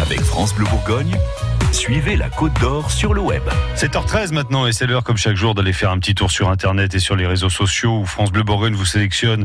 Avec France Bleu Bourgogne, suivez la Côte d'Or sur le web. 7h13 maintenant et c'est l'heure comme chaque jour d'aller faire un petit tour sur internet et sur les réseaux sociaux où France Bleu Bourgogne vous sélectionne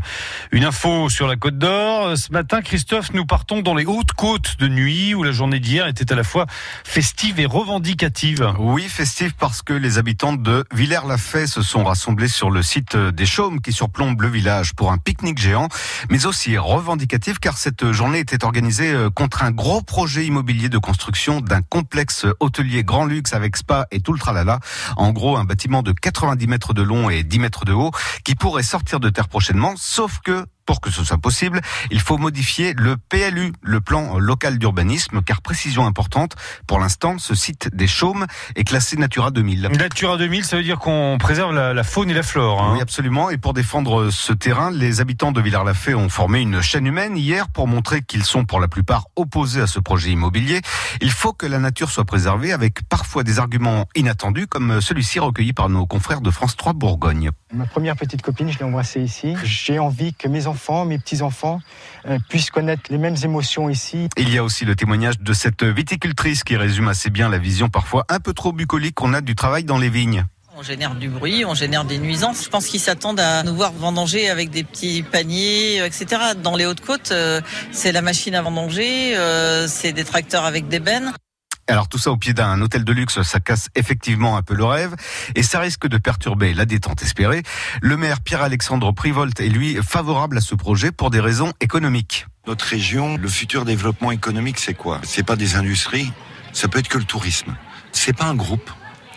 une info sur la Côte d'Or. Ce matin, Christophe, nous partons dans les hautes côtes de nuit où la journée d'hier était à la fois festive et revendicative. Oui, festive parce que les habitants de Villers-la-Fay se sont rassemblés sur le site des Chaumes qui surplombe le village pour un pique-nique géant, mais aussi revendicative car cette journée était organisée euh, contre un gros projet immobilier de construction d'un complexe hôtelier grand luxe avec spa et tout le tralala. En gros, un bâtiment de 90 mètres de long et 10 mètres de haut qui pourrait sortir de terre prochainement, sauf que pour que ce soit possible, il faut modifier le PLU, le plan local d'urbanisme, car précision importante, pour l'instant, ce site des Chaumes est classé Natura 2000. Natura 2000, ça veut dire qu'on préserve la, la, faune et la flore. Hein. Oui, absolument. Et pour défendre ce terrain, les habitants de Villars-la-Fay ont formé une chaîne humaine hier pour montrer qu'ils sont pour la plupart opposés à ce projet immobilier. Il faut que la nature soit préservée avec parfois des arguments inattendus, comme celui-ci recueilli par nos confrères de France 3 Bourgogne. Ma première petite copine, je l'ai embrassée ici. J'ai envie que mes enfants, mes petits-enfants, euh, puissent connaître les mêmes émotions ici. Il y a aussi le témoignage de cette viticultrice qui résume assez bien la vision parfois un peu trop bucolique qu'on a du travail dans les vignes. On génère du bruit, on génère des nuisances. Je pense qu'ils s'attendent à nous voir vendanger avec des petits paniers, etc. Dans les Hautes-Côtes, euh, c'est la machine à vendanger, euh, c'est des tracteurs avec des bennes. Alors tout ça au pied d'un hôtel de luxe, ça casse effectivement un peu le rêve et ça risque de perturber la détente espérée. Le maire Pierre-Alexandre Privolt est lui favorable à ce projet pour des raisons économiques. Notre région, le futur développement économique, c'est quoi? C'est pas des industries, ça peut être que le tourisme. C'est pas un groupe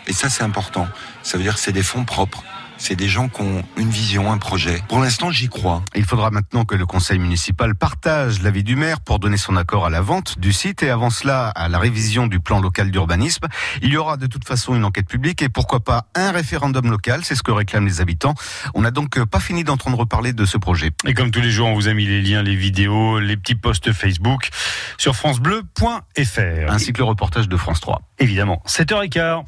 et ça c'est important. Ça veut dire que c'est des fonds propres. C'est des gens qui ont une vision, un projet. Pour l'instant, j'y crois. Il faudra maintenant que le conseil municipal partage l'avis du maire pour donner son accord à la vente du site et avant cela à la révision du plan local d'urbanisme. Il y aura de toute façon une enquête publique et pourquoi pas un référendum local, c'est ce que réclament les habitants. On n'a donc pas fini d'entendre parler de ce projet. Et comme tous les jours, on vous a mis les liens, les vidéos, les petits posts Facebook sur francebleu.fr. Ainsi que le reportage de France 3. Évidemment, 7h15.